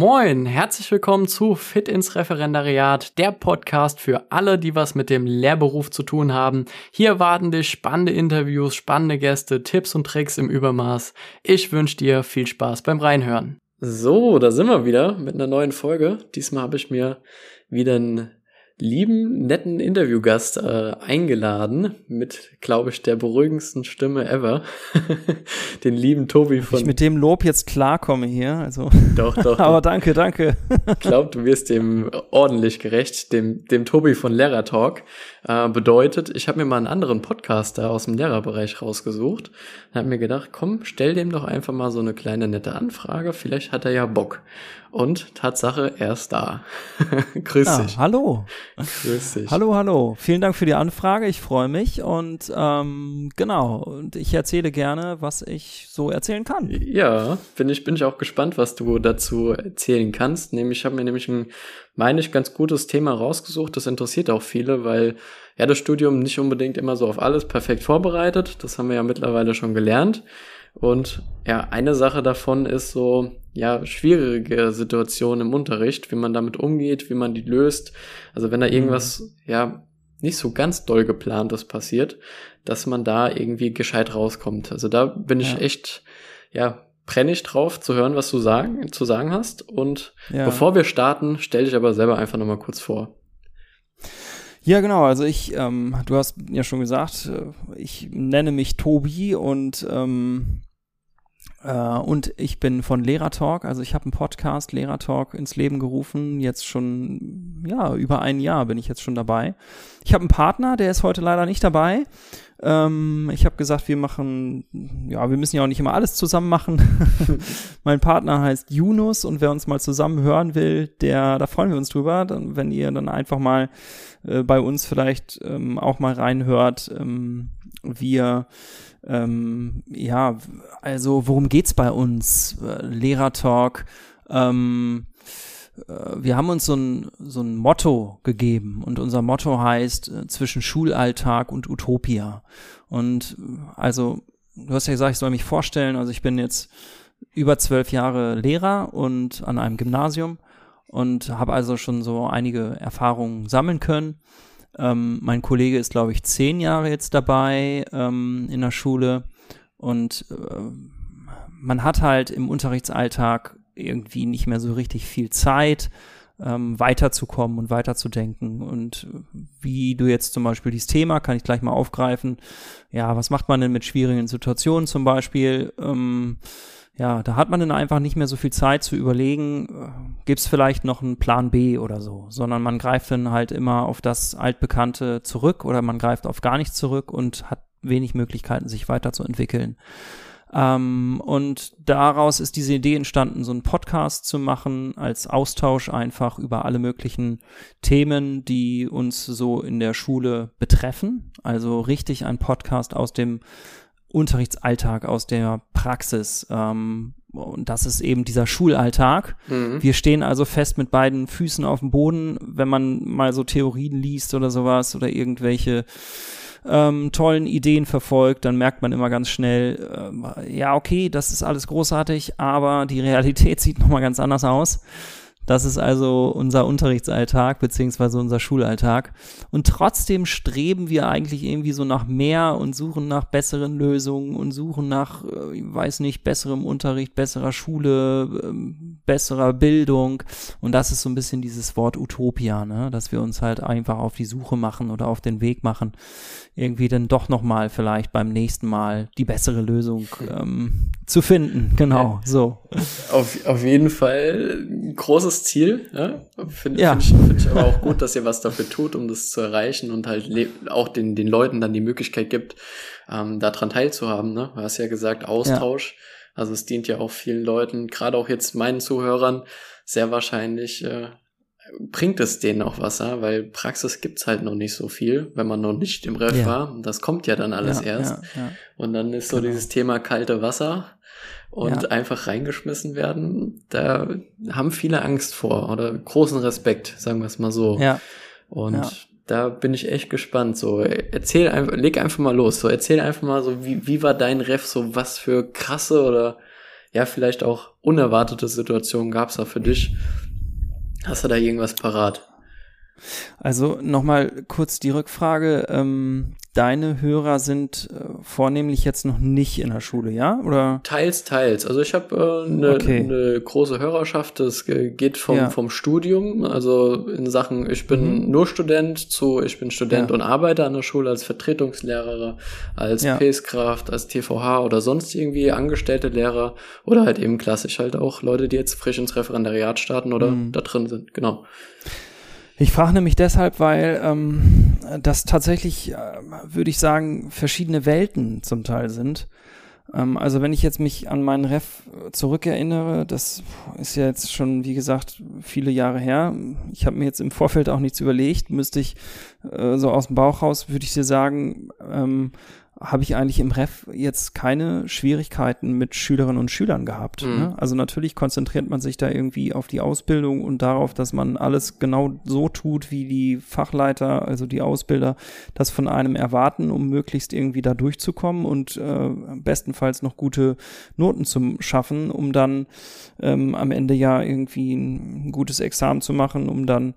Moin, herzlich willkommen zu Fit ins Referendariat, der Podcast für alle, die was mit dem Lehrberuf zu tun haben. Hier warten dich spannende Interviews, spannende Gäste, Tipps und Tricks im Übermaß. Ich wünsche dir viel Spaß beim Reinhören. So, da sind wir wieder mit einer neuen Folge. Diesmal habe ich mir wieder einen lieben, netten Interviewgast äh, eingeladen mit, glaube ich, der beruhigendsten Stimme ever. Den lieben Tobi von. Ich mit dem Lob jetzt klarkomme hier, also. Doch, doch. Aber danke, danke. ich glaube, du wirst dem ordentlich gerecht, dem, dem Tobi von Lehrer Talk. Äh, bedeutet, ich habe mir mal einen anderen Podcaster aus dem Lehrerbereich rausgesucht und habe mir gedacht, komm, stell dem doch einfach mal so eine kleine nette Anfrage, vielleicht hat er ja Bock. Und Tatsache, er ist da. Grüß ja, dich. Hallo. Grüß dich. Hallo, hallo. Vielen Dank für die Anfrage. Ich freue mich und ähm, genau. Und ich erzähle gerne, was ich so erzählen kann. Ja, bin ich, bin ich auch gespannt, was du dazu erzählen kannst. Nämlich, ich habe mir nämlich ein, meine ich, ganz gutes Thema rausgesucht. Das interessiert auch viele, weil ja das Studium nicht unbedingt immer so auf alles perfekt vorbereitet. Das haben wir ja mittlerweile schon gelernt. Und ja, eine Sache davon ist so, ja, schwierige Situationen im Unterricht, wie man damit umgeht, wie man die löst. Also wenn da irgendwas, mhm. ja, nicht so ganz doll geplantes passiert, dass man da irgendwie gescheit rauskommt. Also da bin ich ja. echt, ja, brenne ich drauf zu hören, was du sagen, zu sagen hast. Und ja. bevor wir starten, stell dich aber selber einfach nochmal kurz vor. Ja, genau. Also ich, ähm, du hast ja schon gesagt, äh, ich nenne mich Tobi und ähm, äh, und ich bin von Lehrertalk, also ich habe einen Podcast Lehrertalk ins Leben gerufen. Jetzt schon, ja, über ein Jahr bin ich jetzt schon dabei. Ich habe einen Partner, der ist heute leider nicht dabei. Ähm, ich habe gesagt, wir machen, ja, wir müssen ja auch nicht immer alles zusammen machen. mein Partner heißt Yunus und wer uns mal zusammen hören will, der, da freuen wir uns drüber, dann, wenn ihr dann einfach mal äh, bei uns vielleicht ähm, auch mal reinhört. Ähm, wir ähm, ja, also worum geht's bei uns? Äh, Lehrertalk. Ähm, äh, wir haben uns so ein, so ein Motto gegeben und unser Motto heißt äh, zwischen Schulalltag und Utopia. Und äh, also, du hast ja gesagt, ich soll mich vorstellen, also ich bin jetzt über zwölf Jahre Lehrer und an einem Gymnasium und habe also schon so einige Erfahrungen sammeln können. Ähm, mein Kollege ist, glaube ich, zehn Jahre jetzt dabei ähm, in der Schule und äh, man hat halt im Unterrichtsalltag irgendwie nicht mehr so richtig viel Zeit, ähm, weiterzukommen und weiterzudenken. Und wie du jetzt zum Beispiel dieses Thema, kann ich gleich mal aufgreifen. Ja, was macht man denn mit schwierigen Situationen zum Beispiel? Ähm, ja, da hat man dann einfach nicht mehr so viel Zeit zu überlegen, äh, gibt es vielleicht noch einen Plan B oder so, sondern man greift dann halt immer auf das Altbekannte zurück oder man greift auf gar nichts zurück und hat wenig Möglichkeiten, sich weiterzuentwickeln. Ähm, und daraus ist diese Idee entstanden, so einen Podcast zu machen, als Austausch einfach über alle möglichen Themen, die uns so in der Schule betreffen. Also richtig ein Podcast aus dem Unterrichtsalltag, aus der Praxis. Ähm, und das ist eben dieser Schulalltag. Mhm. Wir stehen also fest mit beiden Füßen auf dem Boden, wenn man mal so Theorien liest oder sowas oder irgendwelche ähm, tollen Ideen verfolgt, dann merkt man immer ganz schnell, äh, ja, okay, das ist alles großartig, aber die Realität sieht nochmal ganz anders aus. Das ist also unser Unterrichtsalltag beziehungsweise unser Schulalltag. Und trotzdem streben wir eigentlich irgendwie so nach mehr und suchen nach besseren Lösungen und suchen nach, äh, ich weiß nicht, besserem Unterricht, besserer Schule, ähm, besserer Bildung. Und das ist so ein bisschen dieses Wort Utopia, ne? dass wir uns halt einfach auf die Suche machen oder auf den Weg machen, irgendwie dann doch nochmal vielleicht beim nächsten Mal die bessere Lösung ähm, zu finden. Genau, so. Auf, auf jeden Fall ein Ziel. Ja? Finde ja. find ich, find ich aber auch gut, dass ihr was dafür tut, um das zu erreichen und halt auch den, den Leuten dann die Möglichkeit gibt, ähm, daran teilzuhaben. Ne? Du hast ja gesagt, Austausch. Ja. Also es dient ja auch vielen Leuten, gerade auch jetzt meinen Zuhörern, sehr wahrscheinlich äh, bringt es denen auch was, ja? weil Praxis gibt's halt noch nicht so viel, wenn man noch nicht im Ref ja. war. Das kommt ja dann alles ja, erst. Und dann ist so genau. dieses Thema kalte Wasser und ja. einfach reingeschmissen werden, da haben viele Angst vor oder großen Respekt, sagen wir es mal so. Ja. Und ja. da bin ich echt gespannt. So, erzähl einfach, leg einfach mal los. So, erzähl einfach mal so, wie, wie war dein Ref? So, was für krasse oder ja, vielleicht auch unerwartete Situationen gab es da für dich? Hast du da irgendwas parat? Also nochmal kurz die Rückfrage. Ähm, deine Hörer sind äh, vornehmlich jetzt noch nicht in der Schule, ja? Oder? Teils, teils. Also ich habe eine äh, ne, okay. ne große Hörerschaft, das geht vom, ja. vom Studium, also in Sachen, ich bin mhm. nur Student zu, ich bin Student ja. und arbeite an der Schule als Vertretungslehrer, als ja. PS-Kraft, als TVH oder sonst irgendwie angestellte Lehrer oder halt eben klassisch halt auch Leute, die jetzt frisch ins Referendariat starten oder mhm. da drin sind, genau. Ich frage nämlich deshalb, weil ähm, das tatsächlich, äh, würde ich sagen, verschiedene Welten zum Teil sind. Ähm, also wenn ich jetzt mich an meinen Ref zurückerinnere, das ist ja jetzt schon, wie gesagt, viele Jahre her. Ich habe mir jetzt im Vorfeld auch nichts überlegt. Müsste ich äh, so aus dem Bauch raus, würde ich dir sagen, ähm, habe ich eigentlich im Ref jetzt keine Schwierigkeiten mit Schülerinnen und Schülern gehabt. Mhm. Ne? Also natürlich konzentriert man sich da irgendwie auf die Ausbildung und darauf, dass man alles genau so tut, wie die Fachleiter, also die Ausbilder, das von einem erwarten, um möglichst irgendwie da durchzukommen und äh, bestenfalls noch gute Noten zu schaffen, um dann ähm, am Ende ja irgendwie ein gutes Examen zu machen, um dann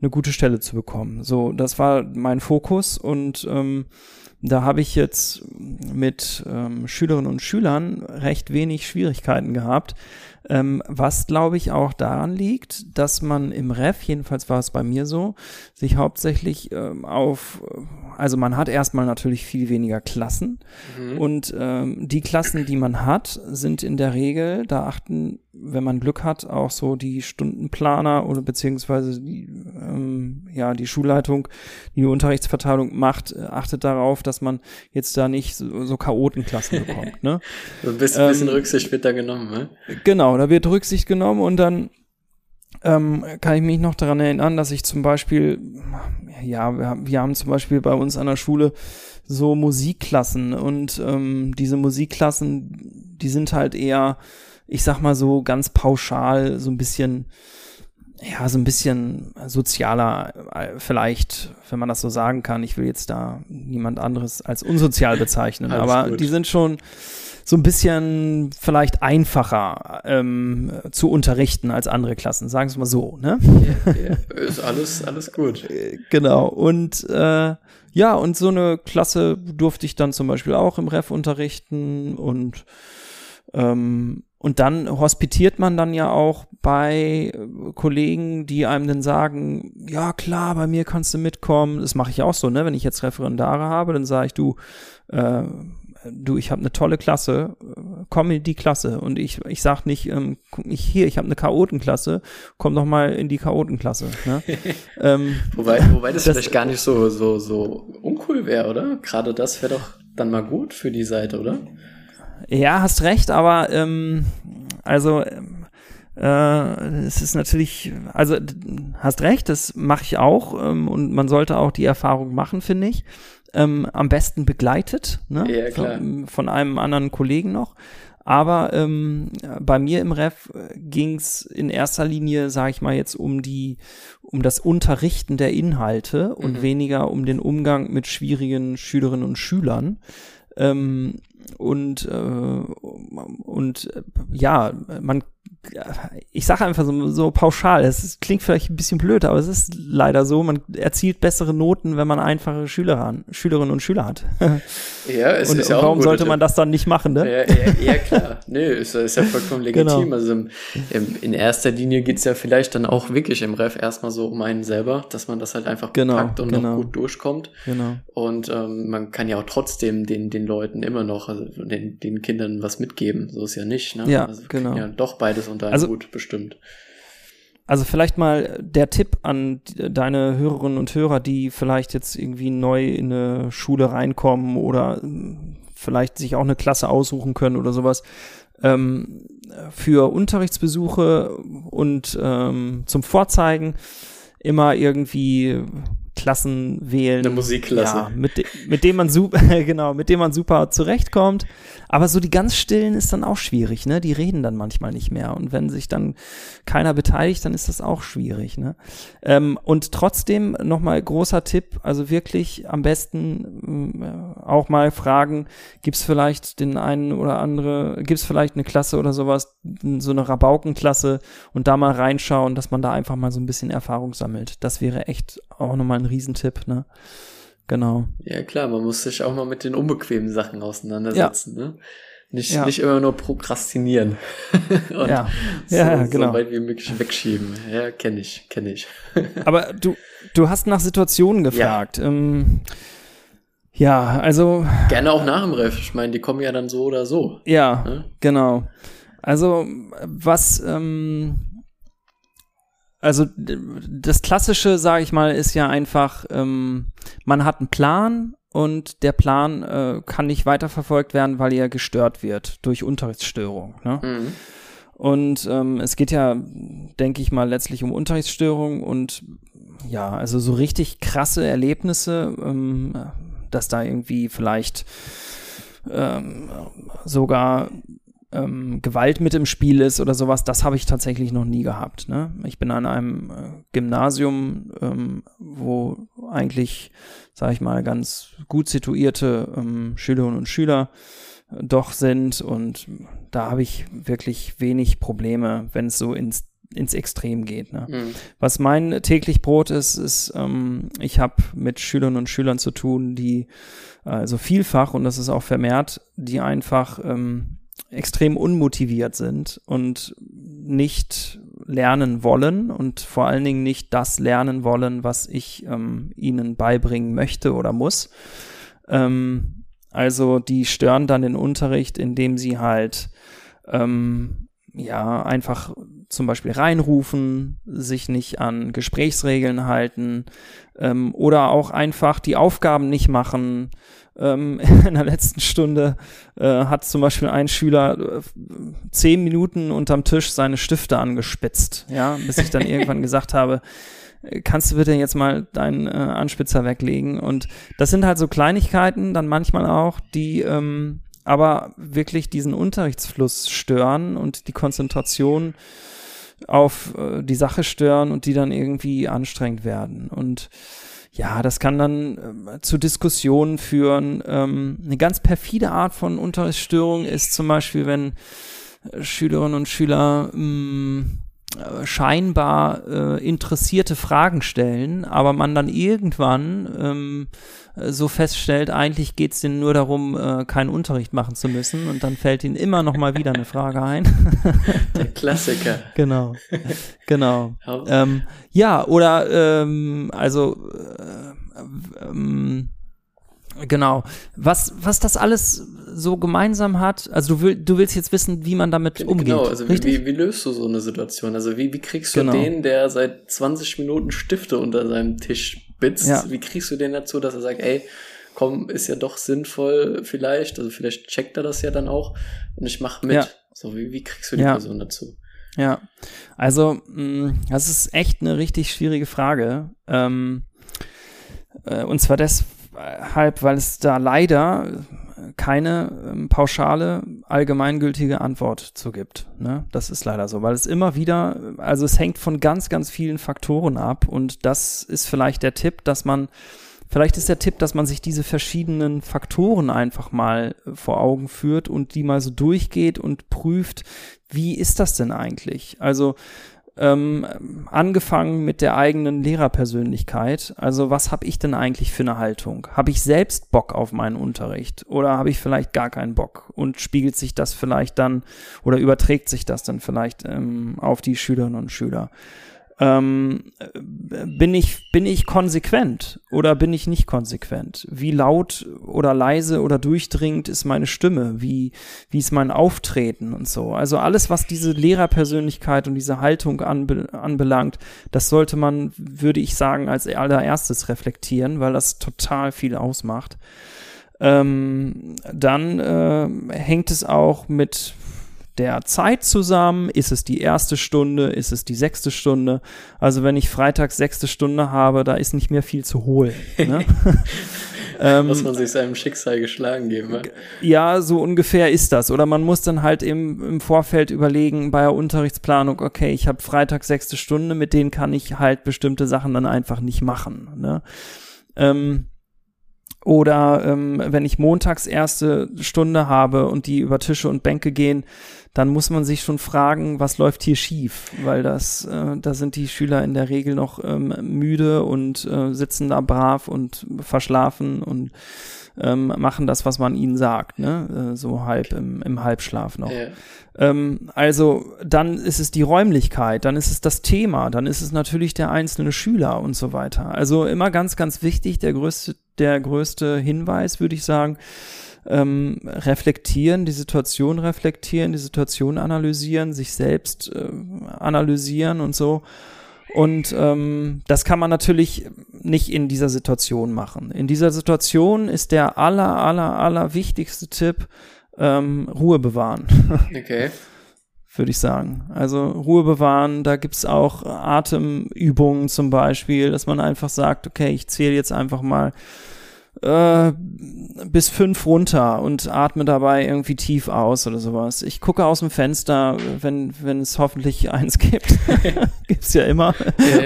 eine gute Stelle zu bekommen. So, das war mein Fokus und ähm, da habe ich jetzt mit ähm, Schülerinnen und Schülern recht wenig Schwierigkeiten gehabt, ähm, was glaube ich auch daran liegt, dass man im Ref, jedenfalls war es bei mir so, sich hauptsächlich ähm, auf, also man hat erstmal natürlich viel weniger Klassen mhm. und ähm, die Klassen, die man hat, sind in der Regel, da achten, wenn man Glück hat, auch so die Stundenplaner oder beziehungsweise die, ähm, ja, die Schulleitung, die, die Unterrichtsverteilung macht, äh, achtet darauf, dass man jetzt da nicht so, so Chaotenklassen bekommt. Ne? so ein bisschen, bisschen ähm, Rücksicht wird da genommen, ne? Genau, da wird Rücksicht genommen und dann ähm, kann ich mich noch daran erinnern, dass ich zum Beispiel, ja, wir, wir haben zum Beispiel bei uns an der Schule so Musikklassen und ähm, diese Musikklassen, die sind halt eher, ich sag mal so ganz pauschal, so ein bisschen, ja, so ein bisschen sozialer, äh, vielleicht, wenn man das so sagen kann. Ich will jetzt da niemand anderes als unsozial bezeichnen, aber gut. die sind schon, so ein bisschen vielleicht einfacher ähm, zu unterrichten als andere Klassen, sagen wir mal so, ne? Ja, ja. Ist alles, alles gut. Äh, genau. Und äh, ja, und so eine Klasse durfte ich dann zum Beispiel auch im Ref unterrichten und ähm, und dann hospitiert man dann ja auch bei Kollegen, die einem dann sagen, ja klar, bei mir kannst du mitkommen. Das mache ich auch so, ne? Wenn ich jetzt Referendare habe, dann sage ich, du, äh, du, ich habe eine tolle Klasse, komm in die Klasse. Und ich, ich sag nicht, ähm, ich, hier, ich habe eine Chaotenklasse, komm doch mal in die Chaotenklasse. Ne? ähm, wobei, wobei das, das vielleicht gar nicht so, so, so uncool wäre, oder? Gerade das wäre doch dann mal gut für die Seite, oder? Ja, hast recht, aber ähm, also äh, es ist natürlich, also hast recht, das mache ich auch ähm, und man sollte auch die Erfahrung machen, finde ich ähm, am besten begleitet, ne? Ja, klar. Von, von einem anderen Kollegen noch. Aber ähm, bei mir im Ref ging's in erster Linie, sage ich mal jetzt, um die, um das Unterrichten der Inhalte und mhm. weniger um den Umgang mit schwierigen Schülerinnen und Schülern. Ähm, und äh, und äh, ja, man ich sage einfach so, so pauschal, es klingt vielleicht ein bisschen blöd, aber es ist leider so, man erzielt bessere Noten, wenn man einfache Schüler an, Schülerinnen und Schüler hat. Ja, es und, ist ja auch warum sollte man das dann nicht machen, ne? Ja, ja, ja klar. nee, ist, ist ja vollkommen legitim. Genau. Also im, im, in erster Linie geht's ja vielleicht dann auch wirklich im Ref erstmal so um einen selber, dass man das halt einfach genau, packt und genau. noch gut durchkommt. Genau. Und ähm, man kann ja auch trotzdem den, den Leuten immer noch, also den, den Kindern was mitgeben. So ist ja nicht, ne? Ja, also genau. Ja, doch beides und dann also, gut, bestimmt. Also vielleicht mal der Tipp an deine Hörerinnen und Hörer, die vielleicht jetzt irgendwie neu in eine Schule reinkommen oder ähm, vielleicht sich auch eine Klasse aussuchen können oder sowas. Ähm, für Unterrichtsbesuche und ähm, zum Vorzeigen immer irgendwie Klassen wählen. Eine Musikklasse. Ja, mit, de mit dem man super, genau, mit dem man super zurechtkommt. Aber so die ganz stillen ist dann auch schwierig, ne? Die reden dann manchmal nicht mehr. Und wenn sich dann keiner beteiligt, dann ist das auch schwierig, ne? Ähm, und trotzdem nochmal großer Tipp, also wirklich am besten äh, auch mal fragen, gibt's vielleicht den einen oder andere, gibt's vielleicht eine Klasse oder sowas, so eine Rabaukenklasse und da mal reinschauen, dass man da einfach mal so ein bisschen Erfahrung sammelt. Das wäre echt auch nochmal ein Riesentipp, ne? Genau. Ja, klar, man muss sich auch mal mit den unbequemen Sachen auseinandersetzen, ja. ne? Nicht, ja. nicht immer nur prokrastinieren. und ja, so, ja, genau. So weit wie möglich wegschieben. Ja, kenne ich, kenne ich. Aber du, du hast nach Situationen gefragt. Ja. Ähm, ja, also. Gerne auch nach dem Ref. Ich meine, die kommen ja dann so oder so. Ja, ne? genau. Also, was, ähm, also das Klassische, sage ich mal, ist ja einfach, ähm, man hat einen Plan und der Plan äh, kann nicht weiterverfolgt werden, weil er gestört wird durch Unterrichtsstörung. Ne? Mhm. Und ähm, es geht ja, denke ich mal, letztlich um Unterrichtsstörung und ja, also so richtig krasse Erlebnisse, ähm, dass da irgendwie vielleicht ähm, sogar ähm, Gewalt mit im Spiel ist oder sowas, das habe ich tatsächlich noch nie gehabt. Ne? Ich bin an einem äh, Gymnasium, ähm, wo eigentlich, sage ich mal, ganz gut situierte ähm, Schülerinnen und Schüler äh, doch sind und da habe ich wirklich wenig Probleme, wenn es so ins ins Extrem geht. Ne? Mhm. Was mein täglich Brot ist, ist, ähm, ich habe mit Schülerinnen und Schülern zu tun, die also vielfach, und das ist auch vermehrt, die einfach ähm, extrem unmotiviert sind und nicht lernen wollen und vor allen Dingen nicht das lernen wollen, was ich ähm, ihnen beibringen möchte oder muss. Ähm, also die stören dann den Unterricht, indem sie halt ähm, ja einfach zum Beispiel reinrufen, sich nicht an Gesprächsregeln halten ähm, oder auch einfach die Aufgaben nicht machen, ähm, in der letzten Stunde äh, hat zum Beispiel ein Schüler äh, zehn Minuten unterm Tisch seine Stifte angespitzt, ja, bis ich dann irgendwann gesagt habe, äh, kannst du bitte jetzt mal deinen äh, Anspitzer weglegen? Und das sind halt so Kleinigkeiten, dann manchmal auch, die ähm, aber wirklich diesen Unterrichtsfluss stören und die Konzentration auf äh, die Sache stören und die dann irgendwie anstrengend werden. Und ja, das kann dann äh, zu Diskussionen führen. Ähm, eine ganz perfide Art von Unterrichtsstörung ist zum Beispiel, wenn äh, Schülerinnen und Schüler mh, mm, scheinbar äh, interessierte Fragen stellen, aber man dann irgendwann ähm, so feststellt, eigentlich geht's denen nur darum, äh, keinen Unterricht machen zu müssen und dann fällt ihnen immer noch mal wieder eine Frage ein. Der Klassiker. genau, genau. Ähm, ja, oder ähm, also äh, ähm, Genau. Was, was das alles so gemeinsam hat, also du, will, du willst jetzt wissen, wie man damit umgeht. Genau, also wie, wie, wie, löst du so eine Situation? Also wie, wie kriegst du genau. den, der seit 20 Minuten Stifte unter seinem Tisch bitzt, ja. wie kriegst du den dazu, dass er sagt, ey, komm, ist ja doch sinnvoll vielleicht, also vielleicht checkt er das ja dann auch und ich mach mit. Ja. So, wie, wie kriegst du die ja. Person dazu? Ja, also mh, mm, das ist echt eine richtig schwierige Frage. Ähm, äh, und zwar deshalb, weil es da leider keine ähm, pauschale, allgemeingültige Antwort zu gibt. Ne? Das ist leider so, weil es immer wieder, also es hängt von ganz, ganz vielen Faktoren ab und das ist vielleicht der Tipp, dass man, vielleicht ist der Tipp, dass man sich diese verschiedenen Faktoren einfach mal vor Augen führt und die mal so durchgeht und prüft, wie ist das denn eigentlich? Also ähm, angefangen mit der eigenen Lehrerpersönlichkeit. Also was habe ich denn eigentlich für eine Haltung? Habe ich selbst Bock auf meinen Unterricht oder habe ich vielleicht gar keinen Bock? Und spiegelt sich das vielleicht dann oder überträgt sich das dann vielleicht ähm, auf die Schülerinnen und Schüler? Ähm, bin ich, bin ich konsequent oder bin ich nicht konsequent? Wie laut oder leise oder durchdringend ist meine Stimme? Wie, wie ist mein Auftreten und so? Also alles, was diese Lehrerpersönlichkeit und diese Haltung anbe anbelangt, das sollte man, würde ich sagen, als allererstes reflektieren, weil das total viel ausmacht. Ähm, dann äh, hängt es auch mit der Zeit zusammen. Ist es die erste Stunde? Ist es die sechste Stunde? Also wenn ich freitags sechste Stunde habe, da ist nicht mehr viel zu holen. Ne? ähm, muss man sich seinem Schicksal geschlagen geben. Ja? ja, so ungefähr ist das. Oder man muss dann halt im, im Vorfeld überlegen bei der Unterrichtsplanung, okay, ich habe Freitag sechste Stunde, mit denen kann ich halt bestimmte Sachen dann einfach nicht machen. Ne? Ähm, oder ähm, wenn ich montags erste Stunde habe und die über Tische und Bänke gehen, dann muss man sich schon fragen, was läuft hier schief, weil das, äh, da sind die Schüler in der Regel noch ähm, müde und äh, sitzen da brav und verschlafen und ähm, machen das, was man ihnen sagt, ne? Äh, so halb im, im Halbschlaf noch. Ja. Ähm, also dann ist es die Räumlichkeit, dann ist es das Thema, dann ist es natürlich der einzelne Schüler und so weiter. Also immer ganz, ganz wichtig, der größte, der größte Hinweis, würde ich sagen, ähm, reflektieren, die Situation reflektieren, die Situation analysieren, sich selbst äh, analysieren und so. Und ähm, das kann man natürlich nicht in dieser Situation machen. In dieser Situation ist der aller, aller, aller wichtigste Tipp ähm, Ruhe bewahren. Okay. Würde ich sagen. Also Ruhe bewahren, da gibt's auch Atemübungen zum Beispiel, dass man einfach sagt, okay, ich zähle jetzt einfach mal äh, bis fünf runter und atme dabei irgendwie tief aus oder sowas. Ich gucke aus dem Fenster, wenn, wenn es hoffentlich eins gibt. Gibt's ja immer,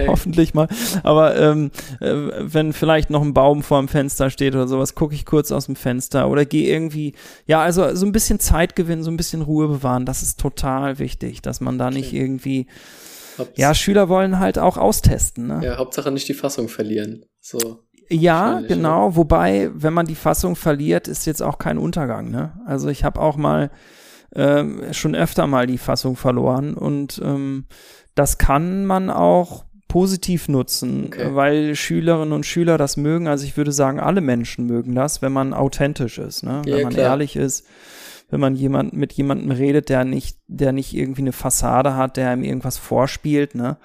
hoffentlich mal. Aber ähm, äh, wenn vielleicht noch ein Baum vor dem Fenster steht oder sowas, gucke ich kurz aus dem Fenster oder gehe irgendwie, ja, also so ein bisschen Zeit gewinnen, so ein bisschen Ruhe bewahren, das ist total wichtig, dass man da okay. nicht irgendwie ja, Schüler wollen halt auch austesten. Ne? Ja, Hauptsache nicht die Fassung verlieren. So. Ja, genau. Oder? Wobei, wenn man die Fassung verliert, ist jetzt auch kein Untergang. Ne? Also ich habe auch mal äh, schon öfter mal die Fassung verloren und ähm, das kann man auch positiv nutzen, okay. weil Schülerinnen und Schüler das mögen. Also ich würde sagen, alle Menschen mögen das, wenn man authentisch ist, ne? Ja, wenn man klar. ehrlich ist, wenn man jemand mit jemandem redet, der nicht, der nicht irgendwie eine Fassade hat, der ihm irgendwas vorspielt, ne?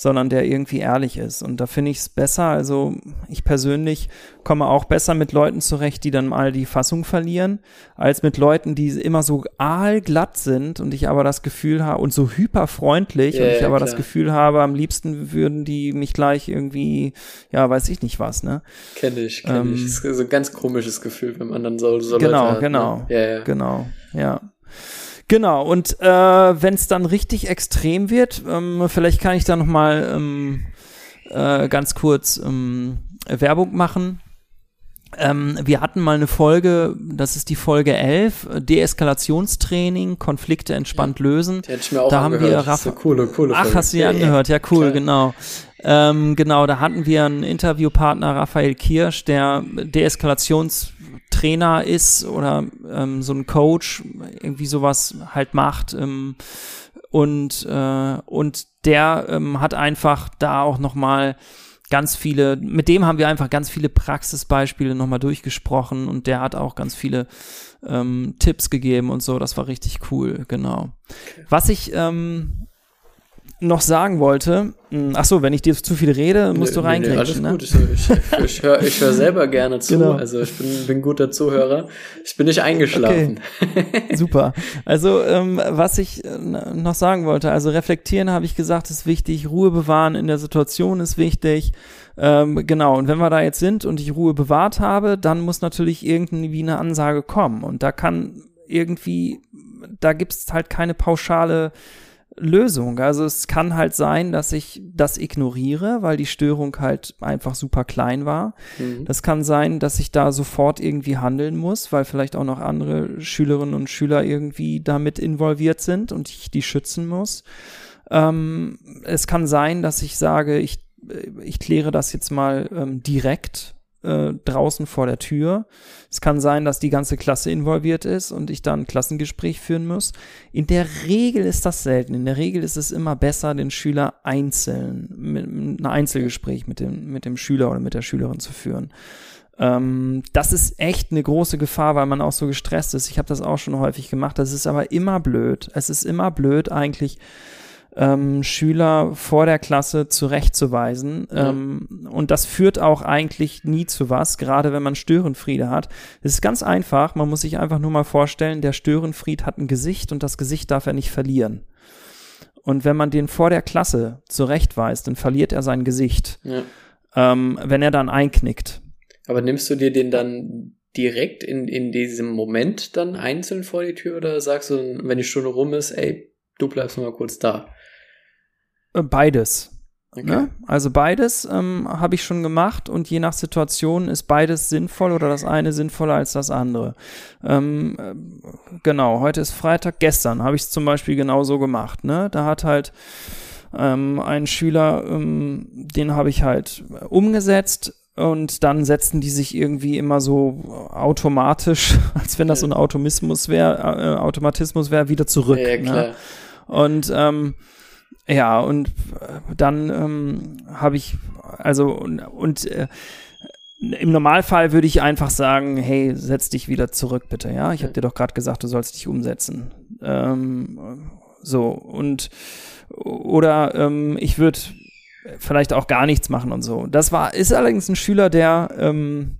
Sondern der irgendwie ehrlich ist. Und da finde ich es besser. Also ich persönlich komme auch besser mit Leuten zurecht, die dann mal die Fassung verlieren, als mit Leuten, die immer so aalglatt sind und ich aber das Gefühl habe und so hyperfreundlich yeah, und ich aber klar. das Gefühl habe, am liebsten würden die mich gleich irgendwie, ja, weiß ich nicht was, ne? Kenne ich, kenne ähm, ich. Das ist so ein ganz komisches Gefühl, wenn man dann so, so genau, hat. Genau, ne? ja, ja. genau, ja. Genau, und äh, wenn es dann richtig extrem wird, ähm, vielleicht kann ich da noch mal ähm, äh, ganz kurz ähm, Werbung machen. Ähm, wir hatten mal eine Folge, das ist die Folge 11, Deeskalationstraining, Konflikte entspannt lösen. Die hätte ich mir auch da haben wir Raff so coole, coole Ach, hast du die angehört? Ja, cool, Klar. genau. Ähm, genau, da hatten wir einen Interviewpartner, Raphael Kirsch, der Deeskalations Trainer ist oder ähm, so ein Coach irgendwie sowas halt macht ähm, und äh, und der ähm, hat einfach da auch noch mal ganz viele, mit dem haben wir einfach ganz viele Praxisbeispiele nochmal durchgesprochen und der hat auch ganz viele ähm, Tipps gegeben und so. Das war richtig cool, genau. Was ich ähm, noch sagen wollte, hm, ach so, wenn ich dir zu viel rede, musst nee, du reingehen. Nee, alles ne? gut, ich, ich, ich höre ich hör selber gerne zu, genau. also ich bin, bin guter Zuhörer. Ich bin nicht eingeschlafen. Okay. Super. Also ähm, was ich äh, noch sagen wollte, also reflektieren habe ich gesagt, ist wichtig, Ruhe bewahren in der Situation ist wichtig. Ähm, genau, und wenn wir da jetzt sind und ich Ruhe bewahrt habe, dann muss natürlich irgendwie eine Ansage kommen. Und da kann irgendwie, da gibt's halt keine pauschale Lösung. Also es kann halt sein, dass ich das ignoriere, weil die Störung halt einfach super klein war. Mhm. Das kann sein, dass ich da sofort irgendwie handeln muss, weil vielleicht auch noch andere Schülerinnen und Schüler irgendwie damit involviert sind und ich die schützen muss. Ähm, es kann sein, dass ich sage, ich, ich kläre das jetzt mal ähm, direkt äh, draußen vor der Tür. Es kann sein, dass die ganze Klasse involviert ist und ich dann ein Klassengespräch führen muss. In der Regel ist das selten. In der Regel ist es immer besser, den Schüler einzeln, mit, ein Einzelgespräch mit dem, mit dem Schüler oder mit der Schülerin zu führen. Ähm, das ist echt eine große Gefahr, weil man auch so gestresst ist. Ich habe das auch schon häufig gemacht. Das ist aber immer blöd. Es ist immer blöd eigentlich ähm, Schüler vor der Klasse zurechtzuweisen. Ja. Ähm, und das führt auch eigentlich nie zu was, gerade wenn man Störenfriede hat. Es ist ganz einfach, man muss sich einfach nur mal vorstellen, der Störenfried hat ein Gesicht und das Gesicht darf er nicht verlieren. Und wenn man den vor der Klasse zurechtweist, dann verliert er sein Gesicht. Ja. Ähm, wenn er dann einknickt. Aber nimmst du dir den dann direkt in, in diesem Moment dann einzeln vor die Tür oder sagst du, wenn die Stunde rum ist, ey, du bleibst mal kurz da? Äh, beides. Okay. Ne? Also beides ähm, habe ich schon gemacht und je nach Situation ist beides sinnvoll oder das eine sinnvoller als das andere. Ähm, äh, genau, heute ist Freitag, gestern habe ich es zum Beispiel genauso gemacht. Ne? Da hat halt ähm, ein Schüler, ähm, den habe ich halt umgesetzt und dann setzen die sich irgendwie immer so automatisch, als wenn das so ein Automismus wäre, äh, Automatismus wäre, wieder zurück. Ja, klar. Ne? Und ähm, ja, und äh, dann ähm, habe ich, also, und, und äh, im Normalfall würde ich einfach sagen, hey, setz dich wieder zurück, bitte, ja. Ich habe dir doch gerade gesagt, du sollst dich umsetzen. Ähm, so, und oder ähm, ich würde vielleicht auch gar nichts machen und so. Das war, ist allerdings ein Schüler, der ähm,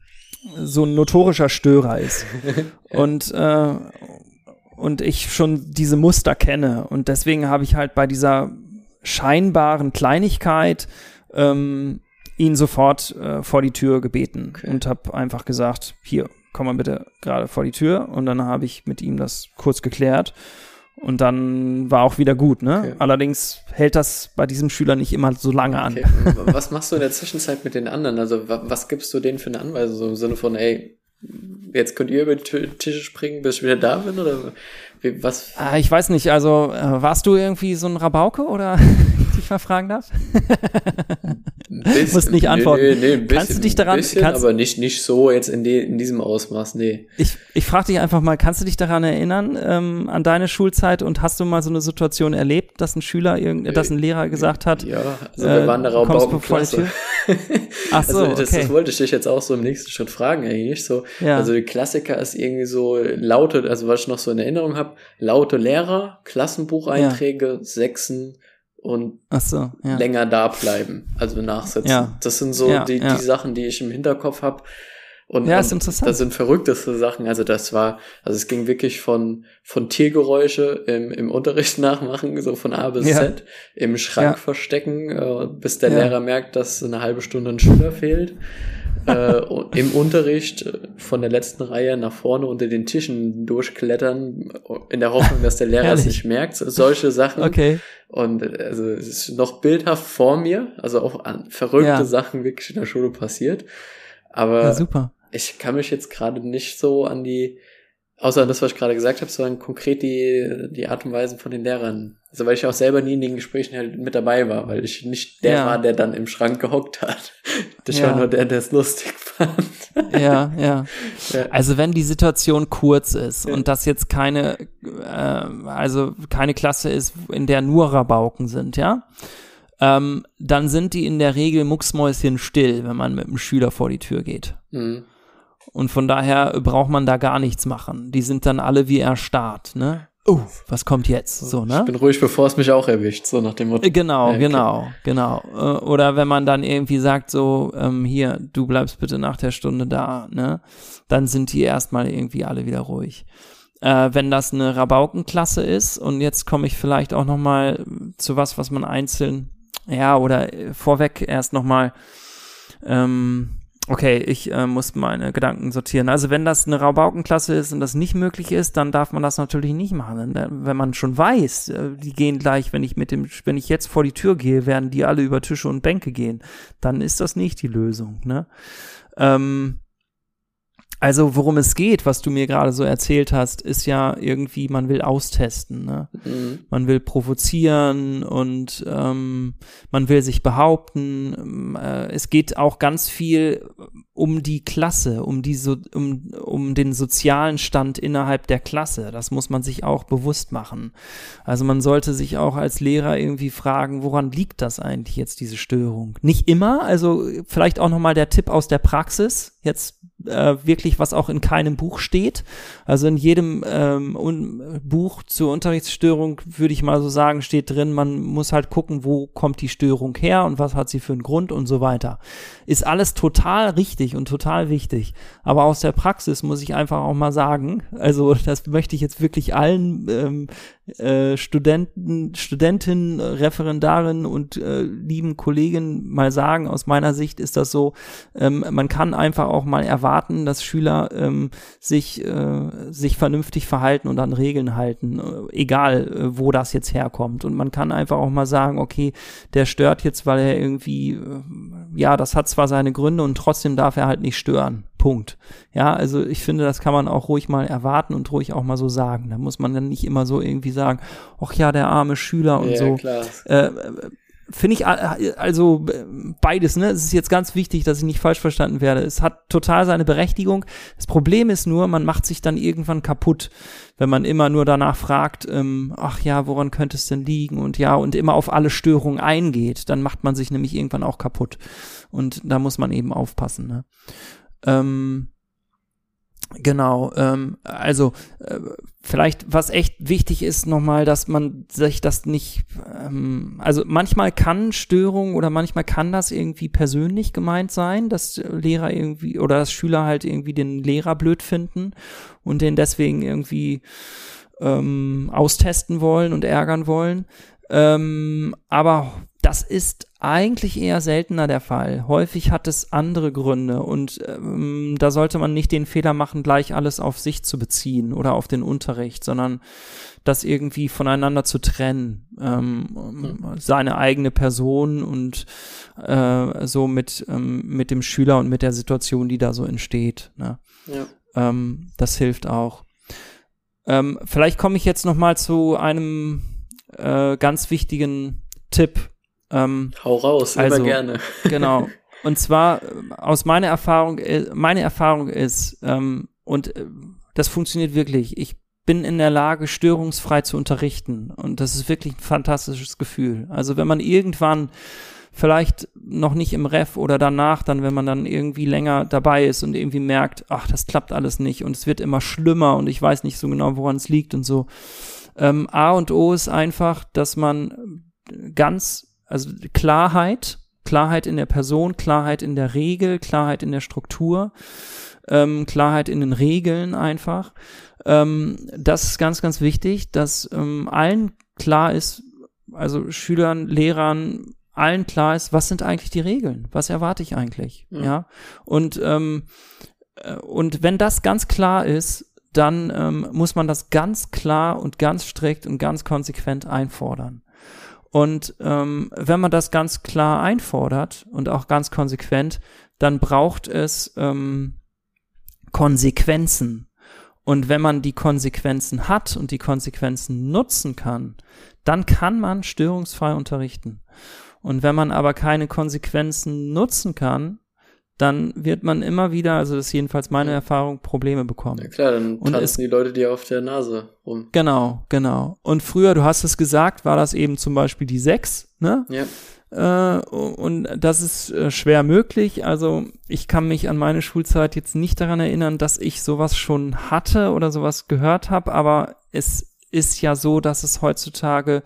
so ein notorischer Störer ist. und äh, und ich schon diese Muster kenne. Und deswegen habe ich halt bei dieser scheinbaren Kleinigkeit ähm, ihn sofort äh, vor die Tür gebeten okay. und habe einfach gesagt, hier, komm mal bitte gerade vor die Tür. Und dann habe ich mit ihm das kurz geklärt. Und dann war auch wieder gut, ne? Okay. Allerdings hält das bei diesem Schüler nicht immer so lange an. Okay. Was machst du in der Zwischenzeit mit den anderen? Also, was gibst du denen für eine Anweisung? So im Sinne von, ey, jetzt könnt ihr über die Tische springen, bis ich wieder da bin? Oder was? Ah, ich weiß nicht, also äh, warst du irgendwie so ein Rabauke oder ich mal fragen darf? Bisschen, Musst nicht antworten. Nee, nee, nee, bisschen, kannst du dich daran bisschen, kannst, aber nicht nicht so jetzt in, de, in diesem Ausmaß, nee. Ich, ich frage dich einfach mal, kannst du dich daran erinnern ähm, an deine Schulzeit und hast du mal so eine Situation erlebt, dass ein Schüler irgend, dass ein Lehrer gesagt hat, ja, also wir waren da Raubaukenklasse. Ach so, also das, okay. das wollte ich dich jetzt auch so im nächsten Schritt fragen eigentlich so. Ja. Also die Klassiker ist irgendwie so laute, also was ich noch so in Erinnerung habe, laute Lehrer, Klassenbucheinträge, ja. Sechsen und so, ja. länger da bleiben, also nachsitzen. Ja. Das sind so ja, die, die Sachen, die ich im Hinterkopf habe. Und, ja, ist interessant. das sind verrückteste Sachen. Also das war, also es ging wirklich von, von Tiergeräusche im, im Unterricht nachmachen, so von A bis Z, im Schrank verstecken, äh, bis der Lehrer merkt, dass eine halbe Stunde ein Schüler fehlt äh, im Unterricht äh, von der letzten Reihe nach vorne unter den Tischen durchklettern, in der Hoffnung, dass der Lehrer es nicht merkt. Solche Sachen. Okay. Und also es ist noch bildhaft vor mir, also auch an verrückte ja. Sachen wirklich in der Schule passiert. Aber ja, super. ich kann mich jetzt gerade nicht so an die, außer an das, was ich gerade gesagt habe, sondern konkret die, die Art und Weise von den Lehrern also weil ich auch selber nie in den Gesprächen halt mit dabei war, weil ich nicht der ja. war, der dann im Schrank gehockt hat. Das ja. war nur der, der es lustig fand. Ja, ja, ja. Also wenn die Situation kurz ist und das jetzt keine, äh, also keine Klasse ist, in der nur Rabauken sind, ja, ähm, dann sind die in der Regel mucksmäuschen still, wenn man mit dem Schüler vor die Tür geht. Mhm. Und von daher braucht man da gar nichts machen. Die sind dann alle wie erstarrt, ne? Oh, was kommt jetzt? So, ne? Ich bin ruhig, bevor es mich auch erwischt, so nach dem Motto. Äh, genau, okay. genau, genau. Äh, oder wenn man dann irgendwie sagt, so, ähm, hier, du bleibst bitte nach der Stunde da, ne? Dann sind die erstmal irgendwie alle wieder ruhig. Äh, wenn das eine Rabaukenklasse ist, und jetzt komme ich vielleicht auch noch mal zu was, was man einzeln, ja, oder äh, vorweg erst noch mal ähm, Okay, ich äh, muss meine Gedanken sortieren. Also wenn das eine Raubaukenklasse ist und das nicht möglich ist, dann darf man das natürlich nicht machen. Wenn man schon weiß, äh, die gehen gleich, wenn ich mit dem, wenn ich jetzt vor die Tür gehe, werden die alle über Tische und Bänke gehen, dann ist das nicht die Lösung. Ne? Ähm, also worum es geht, was du mir gerade so erzählt hast, ist ja irgendwie, man will austesten. Ne? Mhm. Man will provozieren und ähm, man will sich behaupten. Ähm, äh, es geht auch ganz viel um die Klasse, um, die so, um, um den sozialen Stand innerhalb der Klasse. Das muss man sich auch bewusst machen. Also man sollte sich auch als Lehrer irgendwie fragen, woran liegt das eigentlich jetzt, diese Störung? Nicht immer, also vielleicht auch nochmal der Tipp aus der Praxis, jetzt äh, wirklich, was auch in keinem Buch steht. Also in jedem ähm, Buch zur Unterrichtsstörung würde ich mal so sagen, steht drin, man muss halt gucken, wo kommt die Störung her und was hat sie für einen Grund und so weiter. Ist alles total richtig und total wichtig. Aber aus der Praxis muss ich einfach auch mal sagen, also das möchte ich jetzt wirklich allen ähm, äh, Studenten, Studentinnen, Referendarinnen und äh, lieben Kollegen mal sagen, aus meiner Sicht ist das so, ähm, man kann einfach auch mal erwarten, dass Schüler ähm, sich, äh, sich vernünftig verhalten und an Regeln halten, äh, egal äh, wo das jetzt herkommt. Und man kann einfach auch mal sagen, okay, der stört jetzt, weil er irgendwie, äh, ja, das hat zwar seine Gründe und trotzdem darf er halt nicht stören. Punkt. Ja, also ich finde, das kann man auch ruhig mal erwarten und ruhig auch mal so sagen. Da muss man dann nicht immer so irgendwie sagen, ach ja, der arme Schüler und ja, so. Klar. Äh, finde ich also beides, ne? Es ist jetzt ganz wichtig, dass ich nicht falsch verstanden werde. Es hat total seine Berechtigung. Das Problem ist nur, man macht sich dann irgendwann kaputt, wenn man immer nur danach fragt, ähm, ach ja, woran könnte es denn liegen und ja, und immer auf alle Störungen eingeht, dann macht man sich nämlich irgendwann auch kaputt. Und da muss man eben aufpassen, ne? Ähm, Genau, ähm, also äh, vielleicht was echt wichtig ist nochmal, dass man sich das nicht, ähm, also manchmal kann Störung oder manchmal kann das irgendwie persönlich gemeint sein, dass Lehrer irgendwie oder dass Schüler halt irgendwie den Lehrer blöd finden und den deswegen irgendwie ähm, austesten wollen und ärgern wollen. Ähm, aber das ist eigentlich eher seltener der Fall. Häufig hat es andere Gründe und ähm, da sollte man nicht den Fehler machen, gleich alles auf sich zu beziehen oder auf den Unterricht, sondern das irgendwie voneinander zu trennen, ähm, mhm. seine eigene Person und äh, so mit ähm, mit dem Schüler und mit der Situation, die da so entsteht. Ne? Ja. Ähm, das hilft auch. Ähm, vielleicht komme ich jetzt noch mal zu einem äh, ganz wichtigen Tipp ähm, Hau raus, also, immer gerne. genau. Und zwar äh, aus meiner Erfahrung, äh, meine Erfahrung ist, ähm, und äh, das funktioniert wirklich, ich bin in der Lage, störungsfrei zu unterrichten. Und das ist wirklich ein fantastisches Gefühl. Also wenn man irgendwann vielleicht noch nicht im Ref oder danach, dann, wenn man dann irgendwie länger dabei ist und irgendwie merkt, ach, das klappt alles nicht und es wird immer schlimmer und ich weiß nicht so genau, woran es liegt und so. Ähm, A und O ist einfach, dass man ganz also Klarheit, Klarheit in der Person, Klarheit in der Regel, Klarheit in der Struktur, ähm, Klarheit in den Regeln einfach. Ähm, das ist ganz, ganz wichtig, dass ähm, allen klar ist, also Schülern, Lehrern, allen klar ist, was sind eigentlich die Regeln? Was erwarte ich eigentlich? Ja. ja? Und, ähm, äh, und wenn das ganz klar ist, dann ähm, muss man das ganz klar und ganz strikt und ganz konsequent einfordern. Und ähm, wenn man das ganz klar einfordert und auch ganz konsequent, dann braucht es ähm, Konsequenzen. Und wenn man die Konsequenzen hat und die Konsequenzen nutzen kann, dann kann man störungsfrei unterrichten. Und wenn man aber keine Konsequenzen nutzen kann, dann wird man immer wieder, also das ist jedenfalls meine Erfahrung, Probleme bekommen. Ja klar, dann und tanzen die Leute dir auf der Nase rum. Genau, genau. Und früher, du hast es gesagt, war das eben zum Beispiel die 6, ne? Ja. Äh, und das ist äh, schwer möglich. Also ich kann mich an meine Schulzeit jetzt nicht daran erinnern, dass ich sowas schon hatte oder sowas gehört habe, aber es ist ja so, dass es heutzutage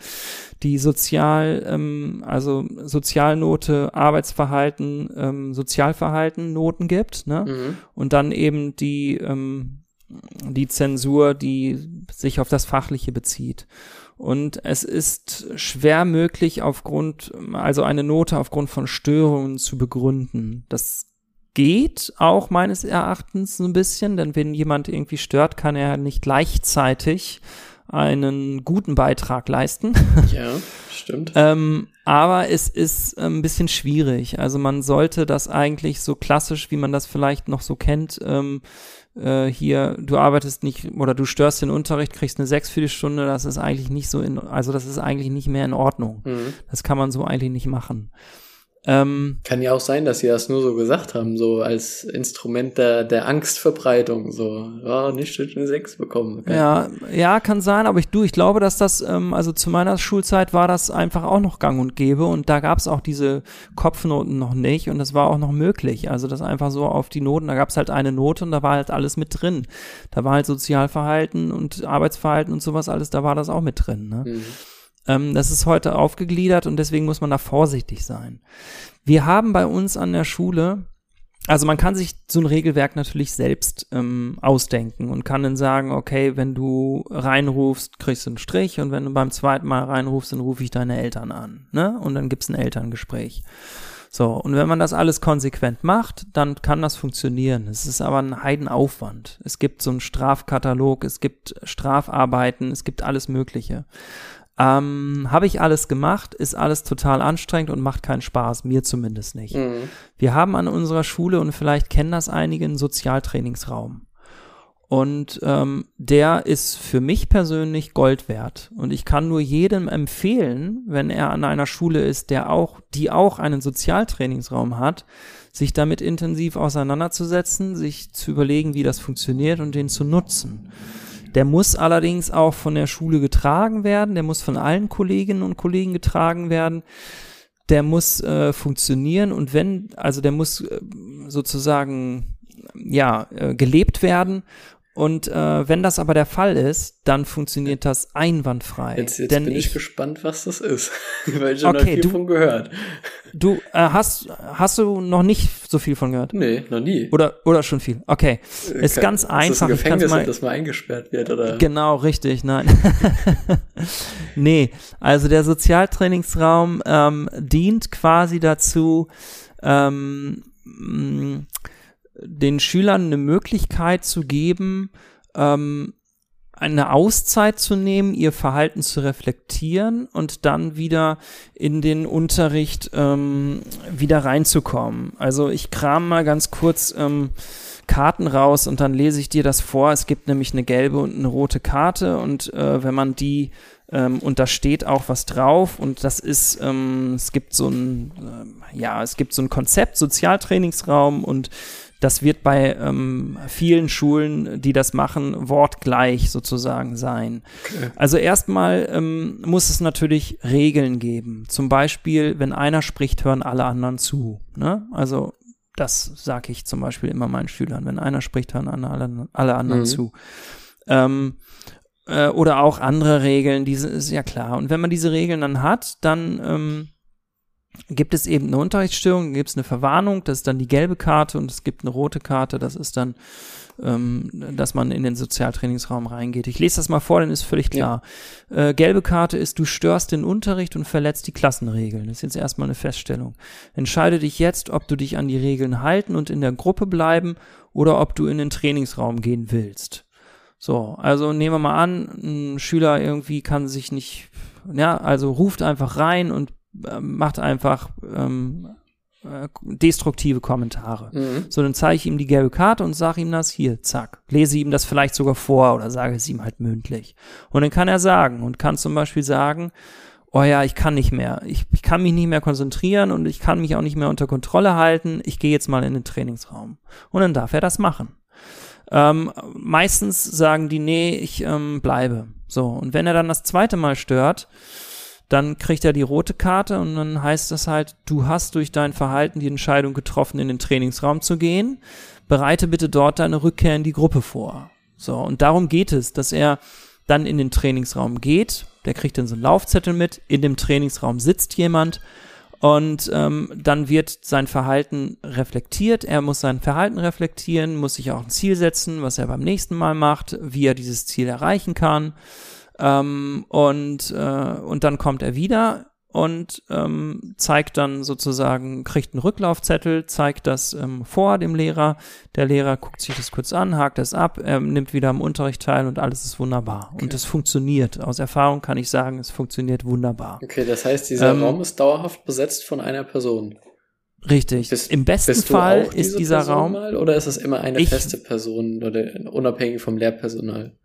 die Sozial, ähm, also Sozialnote, Arbeitsverhalten, ähm, Sozialverhalten Noten gibt, ne? Mhm. Und dann eben die, ähm, die Zensur, die sich auf das Fachliche bezieht. Und es ist schwer möglich, aufgrund, also eine Note aufgrund von Störungen zu begründen. Das geht auch meines Erachtens ein bisschen, denn wenn jemand irgendwie stört, kann er nicht gleichzeitig einen guten Beitrag leisten. Ja, stimmt. ähm, aber es ist ein bisschen schwierig. Also man sollte das eigentlich so klassisch, wie man das vielleicht noch so kennt, ähm, äh, hier, du arbeitest nicht oder du störst den Unterricht, kriegst eine sechs für die Stunde, das ist eigentlich nicht so in, also das ist eigentlich nicht mehr in Ordnung. Mhm. Das kann man so eigentlich nicht machen. Ähm, Kann ja auch sein, dass sie das nur so gesagt haben, so als Instrument der, der Angstverbreitung, so, ja, nicht eine 6 bekommen. Okay. Ja, ja, kann sein, aber ich, du, ich glaube, dass das, ähm, also zu meiner Schulzeit war das einfach auch noch gang und gäbe und da gab es auch diese Kopfnoten noch nicht und das war auch noch möglich. Also das einfach so auf die Noten, da gab es halt eine Note und da war halt alles mit drin. Da war halt Sozialverhalten und Arbeitsverhalten und sowas alles, da war das auch mit drin. Ne? Mhm. Ähm, das ist heute aufgegliedert und deswegen muss man da vorsichtig sein. Wir haben bei uns an der Schule, also man kann sich so ein Regelwerk natürlich selbst ähm, ausdenken und kann dann sagen, okay, wenn du reinrufst, kriegst du einen Strich und wenn du beim zweiten Mal reinrufst, dann rufe ich deine Eltern an, ne? Und dann gibt's ein Elterngespräch. So, und wenn man das alles konsequent macht, dann kann das funktionieren. Es ist aber ein Heidenaufwand. Es gibt so einen Strafkatalog, es gibt Strafarbeiten, es gibt alles Mögliche. Ähm, Habe ich alles gemacht, ist alles total anstrengend und macht keinen Spaß, mir zumindest nicht. Mhm. Wir haben an unserer Schule, und vielleicht kennen das einige, einen Sozialtrainingsraum. Und ähm, der ist für mich persönlich Gold wert. Und ich kann nur jedem empfehlen, wenn er an einer Schule ist, der auch, die auch einen Sozialtrainingsraum hat, sich damit intensiv auseinanderzusetzen, sich zu überlegen, wie das funktioniert und den zu nutzen. Der muss allerdings auch von der Schule getragen werden, der muss von allen Kolleginnen und Kollegen getragen werden. Der muss äh, funktionieren und wenn, also der muss äh, sozusagen ja äh, gelebt werden und äh, wenn das aber der Fall ist, dann funktioniert das einwandfrei. Jetzt, jetzt bin ich, ich, gespannt, was das ist, weil ich okay, noch viel du, von gehört. Du äh, hast hast du noch nicht so viel von gehört? Nee, noch nie. Oder oder schon viel. Okay, äh, ist Kann, ganz einfach. Ist das ein Gefängnis, mal, dass man eingesperrt wird oder? Genau, richtig. Nein. nee, also der Sozialtrainingsraum ähm, dient quasi dazu. Ähm, den Schülern eine Möglichkeit zu geben, ähm, eine Auszeit zu nehmen, ihr Verhalten zu reflektieren und dann wieder in den Unterricht ähm, wieder reinzukommen. Also ich kram mal ganz kurz ähm, Karten raus und dann lese ich dir das vor. Es gibt nämlich eine gelbe und eine rote Karte und äh, wenn man die ähm, und da steht auch was drauf und das ist, ähm, es gibt so ein, äh, ja, es gibt so ein Konzept, Sozialtrainingsraum und das wird bei ähm, vielen Schulen, die das machen, wortgleich sozusagen sein. Okay. Also erstmal ähm, muss es natürlich Regeln geben. Zum Beispiel, wenn einer spricht, hören alle anderen zu. Ne? Also das sage ich zum Beispiel immer meinen Schülern. Wenn einer spricht, hören alle, alle anderen mhm. zu. Ähm, äh, oder auch andere Regeln, diese ist ja klar. Und wenn man diese Regeln dann hat, dann ähm, gibt es eben eine Unterrichtsstörung, gibt es eine Verwarnung, das ist dann die gelbe Karte und es gibt eine rote Karte, das ist dann, ähm, dass man in den Sozialtrainingsraum reingeht. Ich lese das mal vor, dann ist völlig klar. Ja. Äh, gelbe Karte ist, du störst den Unterricht und verletzt die Klassenregeln. Das ist jetzt erstmal eine Feststellung. Entscheide dich jetzt, ob du dich an die Regeln halten und in der Gruppe bleiben oder ob du in den Trainingsraum gehen willst. So, also nehmen wir mal an, ein Schüler irgendwie kann sich nicht, ja, also ruft einfach rein und macht einfach ähm, äh, destruktive Kommentare. Mhm. So, dann zeige ich ihm die gelbe Karte und sage ihm das hier, zack. Lese ihm das vielleicht sogar vor oder sage es ihm halt mündlich. Und dann kann er sagen und kann zum Beispiel sagen, oh ja, ich kann nicht mehr. Ich, ich kann mich nicht mehr konzentrieren und ich kann mich auch nicht mehr unter Kontrolle halten. Ich gehe jetzt mal in den Trainingsraum. Und dann darf er das machen. Ähm, meistens sagen die, nee, ich ähm, bleibe. So, und wenn er dann das zweite Mal stört, dann kriegt er die rote Karte und dann heißt das halt, du hast durch dein Verhalten die Entscheidung getroffen, in den Trainingsraum zu gehen. Bereite bitte dort deine Rückkehr in die Gruppe vor. So, und darum geht es, dass er dann in den Trainingsraum geht. Der kriegt dann so einen Laufzettel mit. In dem Trainingsraum sitzt jemand und ähm, dann wird sein Verhalten reflektiert. Er muss sein Verhalten reflektieren, muss sich auch ein Ziel setzen, was er beim nächsten Mal macht, wie er dieses Ziel erreichen kann. Ähm, und, äh, und dann kommt er wieder und ähm, zeigt dann sozusagen, kriegt einen Rücklaufzettel, zeigt das ähm, vor dem Lehrer. Der Lehrer guckt sich das kurz an, hakt es ab, er nimmt wieder am Unterricht teil und alles ist wunderbar. Okay. Und es funktioniert. Aus Erfahrung kann ich sagen, es funktioniert wunderbar. Okay, das heißt, dieser ähm, Raum ist dauerhaft besetzt von einer Person. Richtig. Bist, Im besten Fall ist dieser Person Raum. Mal, oder ist es immer eine ich, feste Person oder unabhängig vom Lehrpersonal?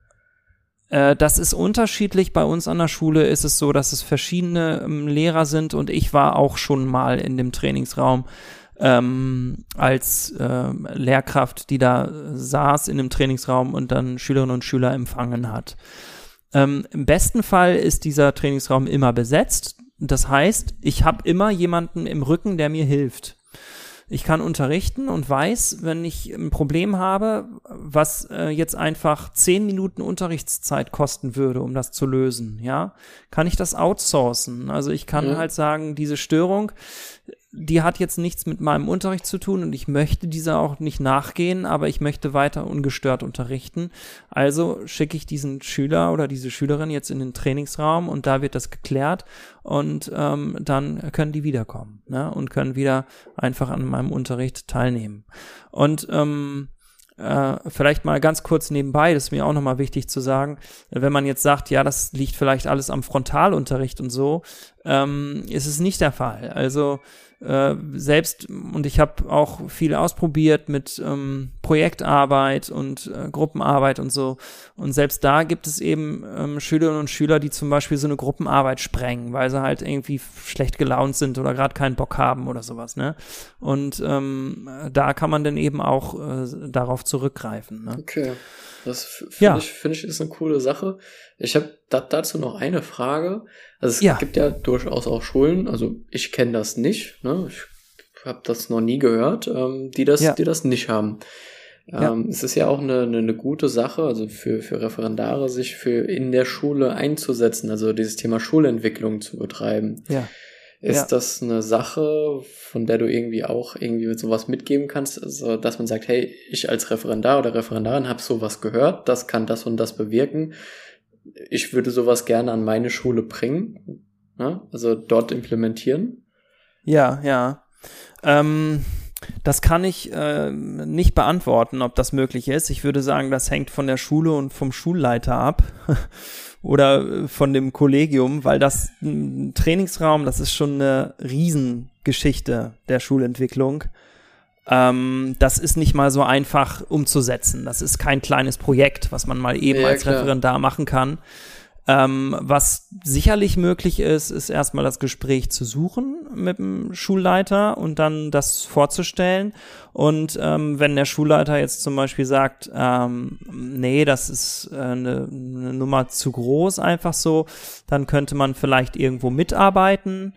Äh, das ist unterschiedlich. Bei uns an der Schule ist es so, dass es verschiedene ähm, Lehrer sind und ich war auch schon mal in dem Trainingsraum ähm, als äh, Lehrkraft, die da saß in dem Trainingsraum und dann Schülerinnen und Schüler empfangen hat. Ähm, Im besten Fall ist dieser Trainingsraum immer besetzt. Das heißt, ich habe immer jemanden im Rücken, der mir hilft. Ich kann unterrichten und weiß, wenn ich ein Problem habe, was äh, jetzt einfach zehn Minuten Unterrichtszeit kosten würde, um das zu lösen, ja, kann ich das outsourcen. Also ich kann ja. halt sagen, diese Störung, die hat jetzt nichts mit meinem Unterricht zu tun und ich möchte dieser auch nicht nachgehen, aber ich möchte weiter ungestört unterrichten. Also schicke ich diesen Schüler oder diese Schülerin jetzt in den Trainingsraum und da wird das geklärt und ähm, dann können die wiederkommen ne? und können wieder einfach an meinem Unterricht teilnehmen. Und ähm, äh, vielleicht mal ganz kurz nebenbei, das ist mir auch nochmal wichtig zu sagen, wenn man jetzt sagt, ja, das liegt vielleicht alles am Frontalunterricht und so, ähm, ist es nicht der Fall. Also äh, selbst und ich habe auch viel ausprobiert mit ähm, Projektarbeit und äh, Gruppenarbeit und so. Und selbst da gibt es eben ähm, Schülerinnen und Schüler, die zum Beispiel so eine Gruppenarbeit sprengen, weil sie halt irgendwie schlecht gelaunt sind oder gerade keinen Bock haben oder sowas. Ne? Und ähm, da kann man dann eben auch äh, darauf zurückgreifen. Ne? Okay. Das finde ja. ich, finde ich ist eine coole Sache. Ich habe dazu noch eine Frage. Also es ja. gibt ja durchaus auch Schulen, also ich kenne das nicht, ne? Ich habe das noch nie gehört, ähm, die das, ja. die das nicht haben. Ja. Ähm, es ist ja auch eine, eine, eine gute Sache, also für, für Referendare, sich für in der Schule einzusetzen, also dieses Thema Schulentwicklung zu betreiben. Ja. Ist ja. das eine Sache, von der du irgendwie auch irgendwie sowas mitgeben kannst? Also, dass man sagt, hey, ich als Referendar oder Referendarin habe sowas gehört, das kann das und das bewirken. Ich würde sowas gerne an meine Schule bringen, ne? also dort implementieren. Ja, ja. Ähm, das kann ich äh, nicht beantworten, ob das möglich ist. Ich würde sagen, das hängt von der Schule und vom Schulleiter ab. oder äh, von dem Kollegium, weil das ein Trainingsraum, das ist schon eine Riesengeschichte der Schulentwicklung. Ähm, das ist nicht mal so einfach umzusetzen. Das ist kein kleines Projekt, was man mal eben ja, als klar. Referendar machen kann. Ähm, was sicherlich möglich ist, ist erstmal das Gespräch zu suchen mit dem Schulleiter und dann das vorzustellen. Und ähm, wenn der Schulleiter jetzt zum Beispiel sagt, ähm, nee, das ist äh, eine, eine Nummer zu groß, einfach so, dann könnte man vielleicht irgendwo mitarbeiten.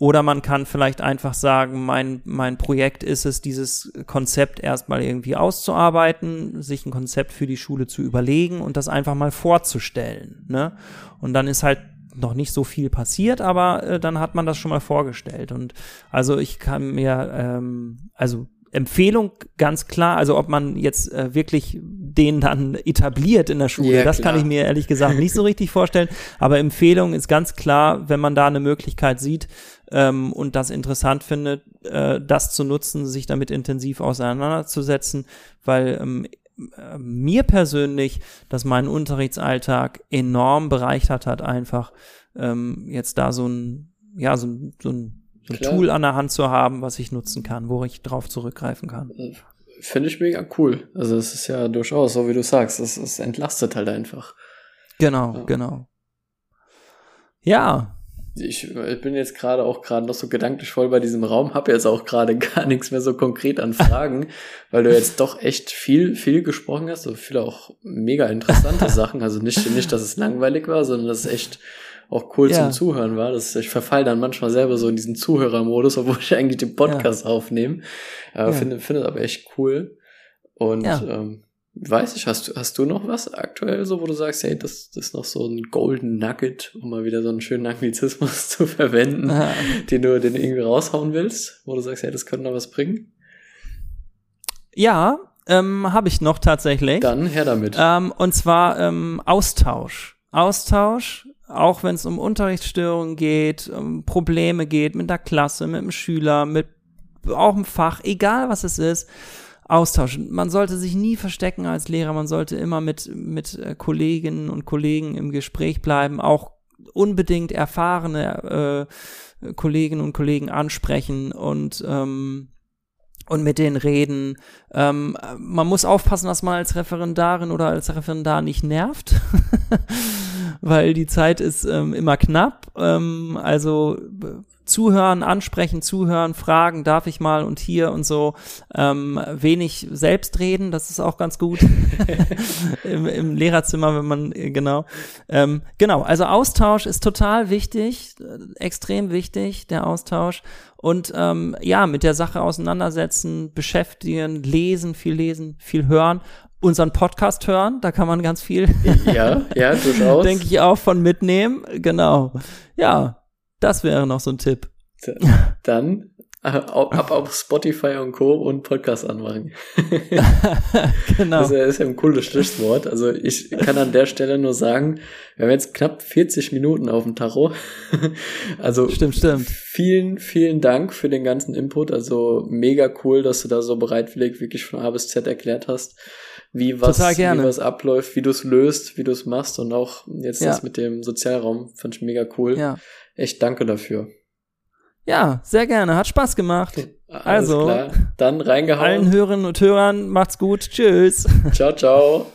Oder man kann vielleicht einfach sagen, mein, mein Projekt ist es, dieses Konzept erstmal irgendwie auszuarbeiten, sich ein Konzept für die Schule zu überlegen und das einfach mal vorzustellen. Ne? Und dann ist halt noch nicht so viel passiert, aber äh, dann hat man das schon mal vorgestellt. Und also ich kann mir, ähm, also Empfehlung ganz klar, also ob man jetzt äh, wirklich den dann etabliert in der Schule, ja, das kann ich mir ehrlich gesagt nicht so richtig vorstellen. Aber Empfehlung ist ganz klar, wenn man da eine Möglichkeit sieht ähm, und das interessant findet, äh, das zu nutzen, sich damit intensiv auseinanderzusetzen, weil ähm, äh, mir persönlich, dass meinen Unterrichtsalltag enorm bereichert hat, einfach ähm, jetzt da so ein, ja, so, so ein ein Klar. Tool an der Hand zu haben, was ich nutzen kann, wo ich drauf zurückgreifen kann. Äh, finde ich mega cool. Also es ist ja durchaus, so wie du sagst, es, es entlastet halt einfach. Genau, ja. genau. Ja. Ich, ich bin jetzt gerade auch gerade noch so gedanklich voll bei diesem Raum, habe jetzt auch gerade gar nichts mehr so konkret an Fragen, weil du jetzt doch echt viel, viel gesprochen hast, so viele auch mega interessante Sachen. Also nicht, nicht, dass es langweilig war, sondern dass es echt auch cool ja. zum Zuhören war. Das, ich verfall dann manchmal selber so in diesen Zuhörermodus, obwohl ich eigentlich den Podcast ja. aufnehme. Äh, ja. Finde finde aber echt cool. Und ja. ähm, weiß ich, hast du, hast du noch was aktuell so, wo du sagst, hey, das, das ist noch so ein Golden Nugget, um mal wieder so einen schönen Anglizismus zu verwenden, Aha. den du, den irgendwie raushauen willst, wo du sagst, hey, das könnte noch was bringen? Ja, ähm, habe ich noch tatsächlich. Dann her damit. Ähm, und zwar ähm, Austausch. Austausch auch wenn es um Unterrichtsstörungen geht, um Probleme geht mit der Klasse, mit dem Schüler, mit auch im Fach, egal was es ist, austauschen. Man sollte sich nie verstecken als Lehrer, man sollte immer mit, mit äh, Kolleginnen und Kollegen im Gespräch bleiben, auch unbedingt erfahrene äh, Kolleginnen und Kollegen ansprechen und ähm, und mit denen reden. Ähm, man muss aufpassen, dass man als Referendarin oder als Referendar nicht nervt, weil die Zeit ist ähm, immer knapp. Ähm, also zuhören, ansprechen, zuhören, fragen, darf ich mal und hier und so. Ähm, wenig selbst reden, das ist auch ganz gut Im, Im, Lehrerzimmer, wenn man, äh, genau. Ähm, genau, also Austausch ist total wichtig, äh, extrem wichtig, der Austausch. Und ähm, ja, mit der Sache auseinandersetzen, beschäftigen, lesen, viel lesen, viel hören unseren Podcast hören. Da kann man ganz viel, ja, ja, durchaus. denke ich auch von mitnehmen. Genau. Ja, das wäre noch so ein Tipp. Dann äh, ab auf Spotify und Co. und Podcast anmachen. genau. Das ist ja ein cooles Stichwort. Also ich kann an der Stelle nur sagen, wir haben jetzt knapp 40 Minuten auf dem Tacho. Also stimmt, stimmt. vielen, vielen Dank für den ganzen Input. Also mega cool, dass du da so bereitwillig wirklich von A bis Z erklärt hast, wie was, wie was abläuft, wie du es löst, wie du es machst und auch jetzt ja. das mit dem Sozialraum fand ich mega cool. Ja. Echt danke dafür. Ja, sehr gerne. Hat Spaß gemacht. also, klar. dann reingehauen. Allen Hörerinnen und Hörern macht's gut. Tschüss. Ciao, ciao.